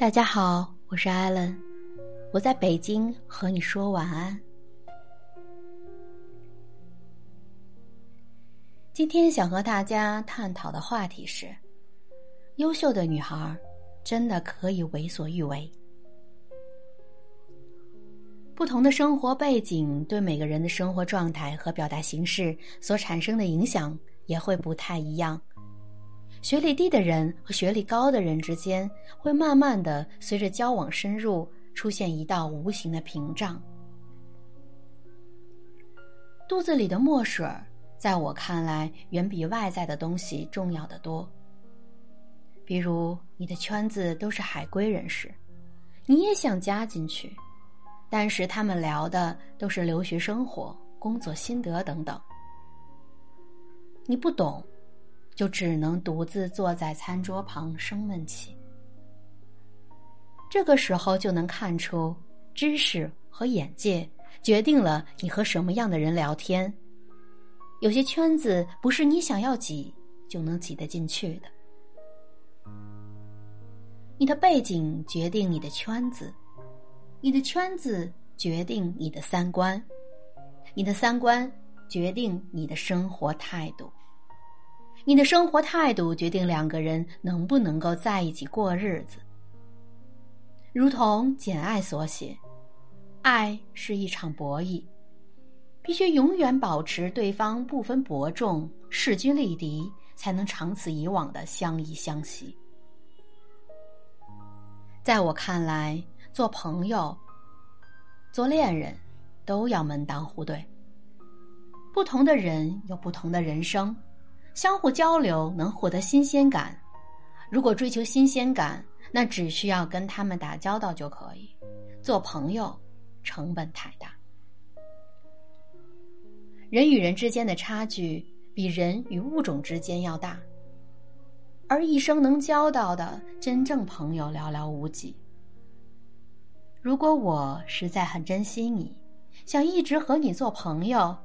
大家好，我是艾伦，我在北京和你说晚安。今天想和大家探讨的话题是：优秀的女孩真的可以为所欲为？不同的生活背景对每个人的生活状态和表达形式所产生的影响也会不太一样。学历低的人和学历高的人之间，会慢慢的随着交往深入，出现一道无形的屏障。肚子里的墨水，在我看来，远比外在的东西重要的多。比如，你的圈子都是海归人士，你也想加进去，但是他们聊的都是留学生活、工作心得等等，你不懂。就只能独自坐在餐桌旁生闷气。这个时候就能看出，知识和眼界决定了你和什么样的人聊天。有些圈子不是你想要挤就能挤得进去的。你的背景决定你的圈子，你的圈子决定你的三观，你的三观决定你的生活态度。你的生活态度决定两个人能不能够在一起过日子。如同《简爱》所写，爱是一场博弈，必须永远保持对方不分伯仲、势均力敌，才能长此以往的相依相惜。在我看来，做朋友、做恋人，都要门当户对。不同的人有不同的人生。相互交流能获得新鲜感，如果追求新鲜感，那只需要跟他们打交道就可以。做朋友成本太大，人与人之间的差距比人与物种之间要大，而一生能交到的真正朋友寥寥无几。如果我实在很珍惜你，想一直和你做朋友。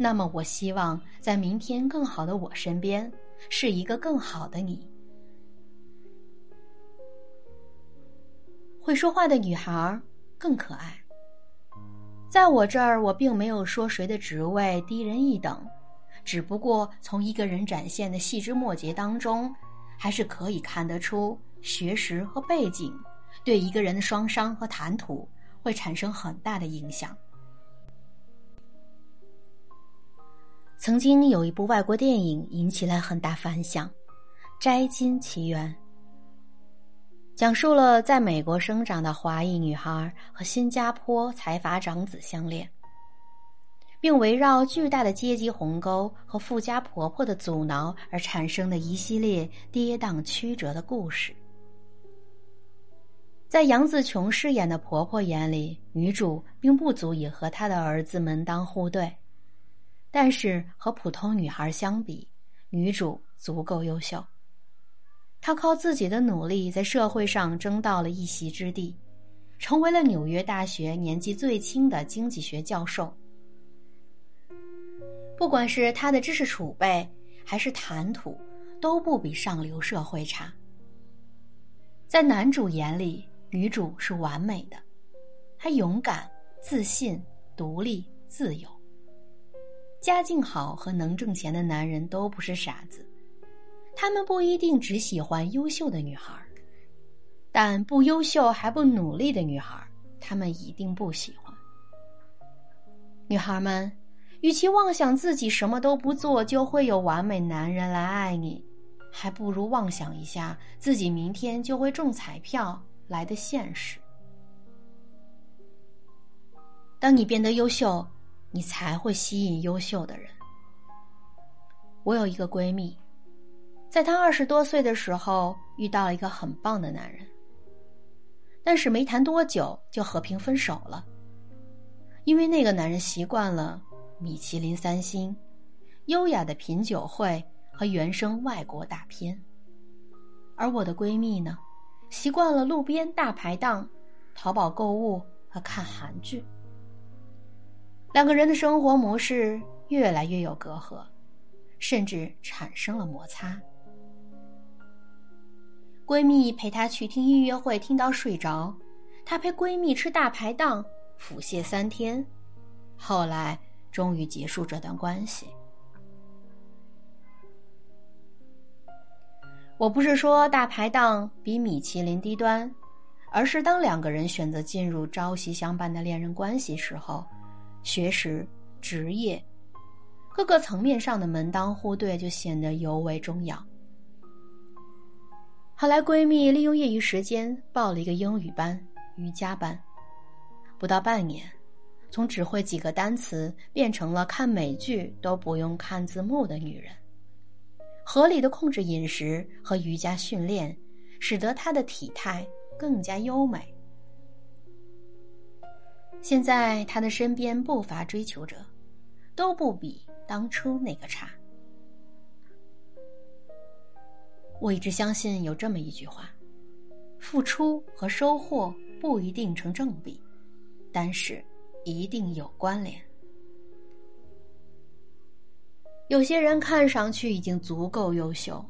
那么，我希望在明天更好的我身边，是一个更好的你。会说话的女孩更可爱。在我这儿，我并没有说谁的职位低人一等，只不过从一个人展现的细枝末节当中，还是可以看得出学识和背景对一个人的双商和谈吐会产生很大的影响。曾经有一部外国电影引起了很大反响，《摘金奇缘》讲述了在美国生长的华裔女孩和新加坡财阀长子相恋，并围绕巨大的阶级鸿沟和富家婆婆的阻挠而产生的一系列跌宕曲折的故事。在杨紫琼饰演的婆婆眼里，女主并不足以和她的儿子门当户对。但是和普通女孩相比，女主足够优秀。她靠自己的努力在社会上争到了一席之地，成为了纽约大学年纪最轻的经济学教授。不管是她的知识储备还是谈吐，都不比上流社会差。在男主眼里，女主是完美的，她勇敢、自信、独立、自由。家境好和能挣钱的男人都不是傻子，他们不一定只喜欢优秀的女孩，但不优秀还不努力的女孩，他们一定不喜欢。女孩们，与其妄想自己什么都不做就会有完美男人来爱你，还不如妄想一下自己明天就会中彩票来的现实。当你变得优秀。你才会吸引优秀的人。我有一个闺蜜，在她二十多岁的时候遇到了一个很棒的男人，但是没谈多久就和平分手了，因为那个男人习惯了米其林三星、优雅的品酒会和原声外国大片，而我的闺蜜呢，习惯了路边大排档、淘宝购物和看韩剧。两个人的生活模式越来越有隔阂，甚至产生了摩擦。闺蜜陪她去听音乐会，听到睡着；她陪闺蜜吃大排档，腹泻三天。后来终于结束这段关系。我不是说大排档比米其林低端，而是当两个人选择进入朝夕相伴的恋人关系时候，学识、职业各个层面上的门当户对就显得尤为重要。后来，闺蜜利用业余时间报了一个英语班、瑜伽班，不到半年，从只会几个单词变成了看美剧都不用看字幕的女人。合理的控制饮食和瑜伽训练，使得她的体态更加优美。现在她的身边不乏追求者，都不比当初那个差。我一直相信有这么一句话：付出和收获不一定成正比，但是一定有关联。有些人看上去已经足够优秀，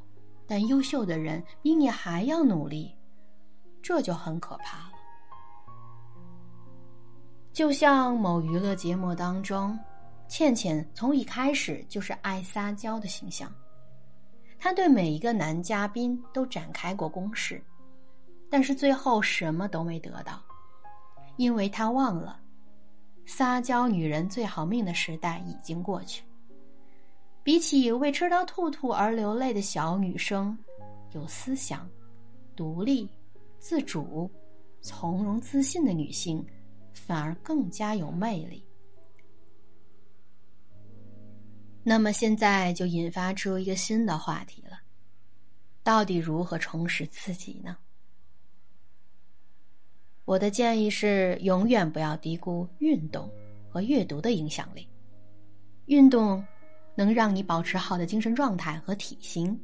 但优秀的人比你还要努力，这就很可怕了。就像某娱乐节目当中，倩倩从一开始就是爱撒娇的形象，她对每一个男嘉宾都展开过攻势，但是最后什么都没得到，因为她忘了，撒娇女人最好命的时代已经过去。比起为吃到兔兔而流泪的小女生，有思想、独立、自主、从容自信的女性，反而更加有魅力。那么现在就引发出一个新的话题了：到底如何重拾自己呢？我的建议是，永远不要低估运动和阅读的影响力。运动。能让你保持好的精神状态和体型，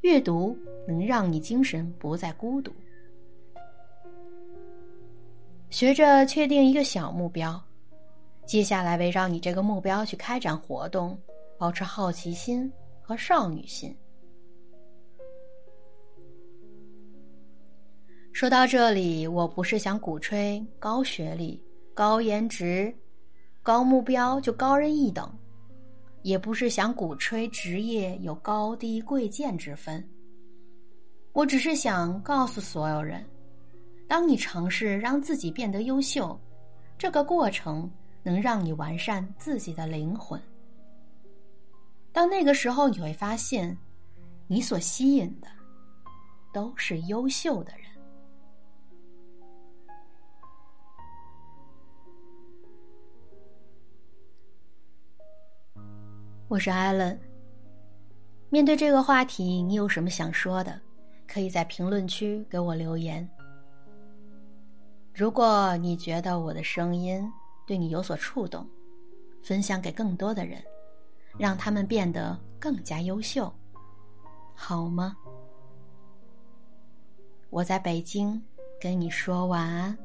阅读能让你精神不再孤独。学着确定一个小目标，接下来围绕你这个目标去开展活动，保持好奇心和少女心。说到这里，我不是想鼓吹高学历、高颜值、高目标就高人一等。也不是想鼓吹职业有高低贵贱之分，我只是想告诉所有人：，当你尝试让自己变得优秀，这个过程能让你完善自己的灵魂。到那个时候，你会发现，你所吸引的都是优秀的人。我是艾伦。面对这个话题，你有什么想说的？可以在评论区给我留言。如果你觉得我的声音对你有所触动，分享给更多的人，让他们变得更加优秀，好吗？我在北京跟你说晚安。